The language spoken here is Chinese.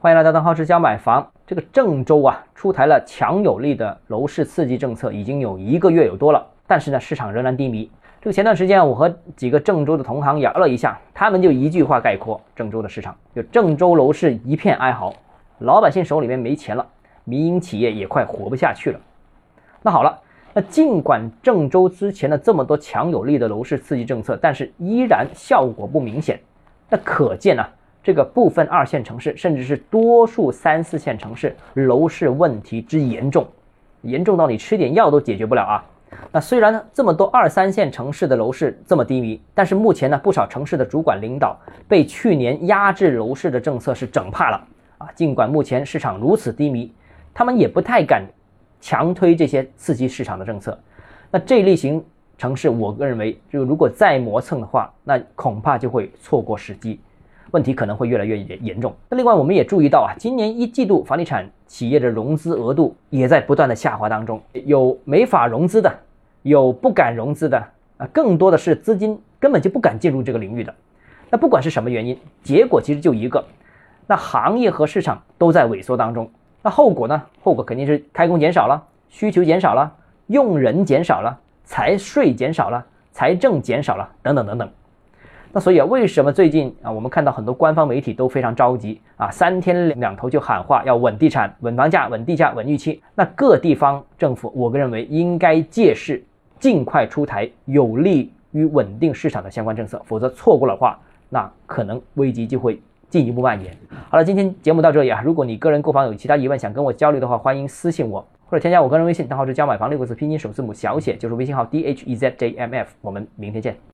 欢迎来到邓浩之家买房。这个郑州啊，出台了强有力的楼市刺激政策，已经有一个月有多了。但是呢，市场仍然低迷。这个前段时间，我和几个郑州的同行聊了一下，他们就一句话概括郑州的市场：就郑州楼市一片哀嚎，老百姓手里面没钱了，民营企业也快活不下去了。那好了，那尽管郑州之前的这么多强有力的楼市刺激政策，但是依然效果不明显。那可见呢，这个部分二线城市，甚至是多数三四线城市楼市问题之严重，严重到你吃点药都解决不了啊。那虽然呢，这么多二三线城市的楼市这么低迷，但是目前呢，不少城市的主管领导被去年压制楼市的政策是整怕了啊。尽管目前市场如此低迷，他们也不太敢强推这些刺激市场的政策。那这类型城市，我个人认为，就如果再磨蹭的话，那恐怕就会错过时机，问题可能会越来越严严重。那另外，我们也注意到啊，今年一季度房地产企业的融资额度也在不断的下滑当中，有没法融资的。有不敢融资的啊，更多的是资金根本就不敢进入这个领域的。那不管是什么原因，结果其实就一个，那行业和市场都在萎缩当中。那后果呢？后果肯定是开工减少了，需求减少了，用人减少了，财税减少了，财政减少了，等等等等。那所以啊，为什么最近啊，我们看到很多官方媒体都非常着急啊，三天两头就喊话要稳地产、稳房价、稳地价、稳预期？那各地方政府，我个认为应该借势。尽快出台有利于稳定市场的相关政策，否则错过的话，那可能危机就会进一步蔓延。好了，今天节目到这里啊，如果你个人购房有其他疑问想跟我交流的话，欢迎私信我或者添加我个人微信，账号是加买房六个字拼音首字母小写，就是微信号 d h e z j m f。我们明天见。